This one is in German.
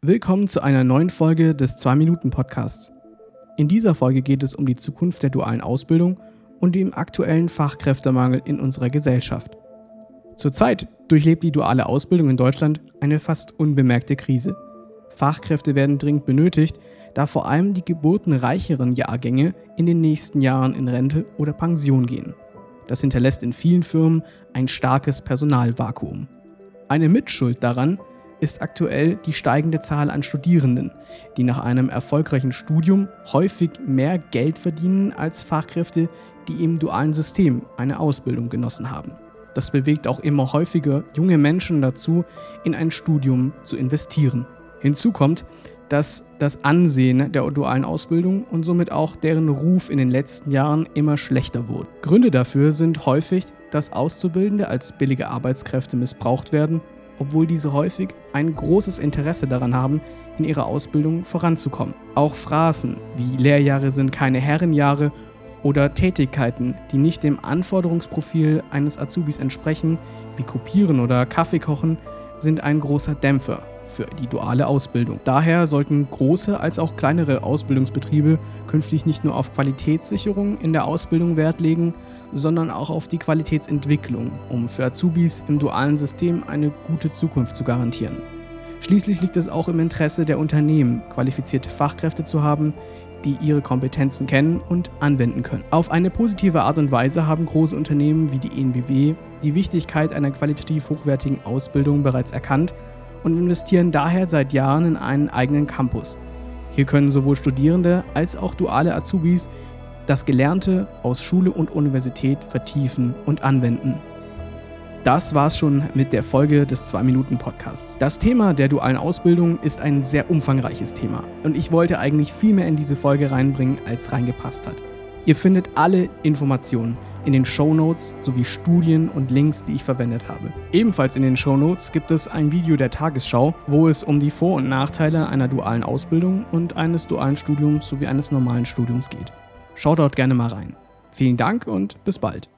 Willkommen zu einer neuen Folge des 2-Minuten-Podcasts. In dieser Folge geht es um die Zukunft der dualen Ausbildung und dem aktuellen Fachkräftemangel in unserer Gesellschaft. Zurzeit durchlebt die duale Ausbildung in Deutschland eine fast unbemerkte Krise. Fachkräfte werden dringend benötigt, da vor allem die geburtenreicheren Jahrgänge in den nächsten Jahren in Rente oder Pension gehen. Das hinterlässt in vielen Firmen ein starkes Personalvakuum. Eine Mitschuld daran ist aktuell die steigende Zahl an Studierenden, die nach einem erfolgreichen Studium häufig mehr Geld verdienen als Fachkräfte, die im dualen System eine Ausbildung genossen haben. Das bewegt auch immer häufiger junge Menschen dazu, in ein Studium zu investieren. Hinzu kommt, dass das Ansehen der dualen Ausbildung und somit auch deren Ruf in den letzten Jahren immer schlechter wurde. Gründe dafür sind häufig, dass Auszubildende als billige Arbeitskräfte missbraucht werden obwohl diese häufig ein großes Interesse daran haben, in ihrer Ausbildung voranzukommen. Auch Phrasen wie Lehrjahre sind keine Herrenjahre oder Tätigkeiten, die nicht dem Anforderungsprofil eines Azubis entsprechen, wie Kopieren oder Kaffee kochen, sind ein großer Dämpfer für die duale Ausbildung. Daher sollten große als auch kleinere Ausbildungsbetriebe künftig nicht nur auf Qualitätssicherung in der Ausbildung Wert legen, sondern auch auf die Qualitätsentwicklung, um für Azubis im dualen System eine gute Zukunft zu garantieren. Schließlich liegt es auch im Interesse der Unternehmen, qualifizierte Fachkräfte zu haben, die ihre Kompetenzen kennen und anwenden können. Auf eine positive Art und Weise haben große Unternehmen wie die ENBW die Wichtigkeit einer qualitativ hochwertigen Ausbildung bereits erkannt und investieren daher seit Jahren in einen eigenen Campus. Hier können sowohl Studierende als auch duale Azubis das Gelernte aus Schule und Universität vertiefen und anwenden. Das war's schon mit der Folge des 2-Minuten-Podcasts. Das Thema der dualen Ausbildung ist ein sehr umfangreiches Thema und ich wollte eigentlich viel mehr in diese Folge reinbringen, als reingepasst hat. Ihr findet alle Informationen in den Show Notes sowie Studien und Links, die ich verwendet habe. Ebenfalls in den Show Notes gibt es ein Video der Tagesschau, wo es um die Vor- und Nachteile einer dualen Ausbildung und eines dualen Studiums sowie eines normalen Studiums geht. Schaut dort gerne mal rein. Vielen Dank und bis bald.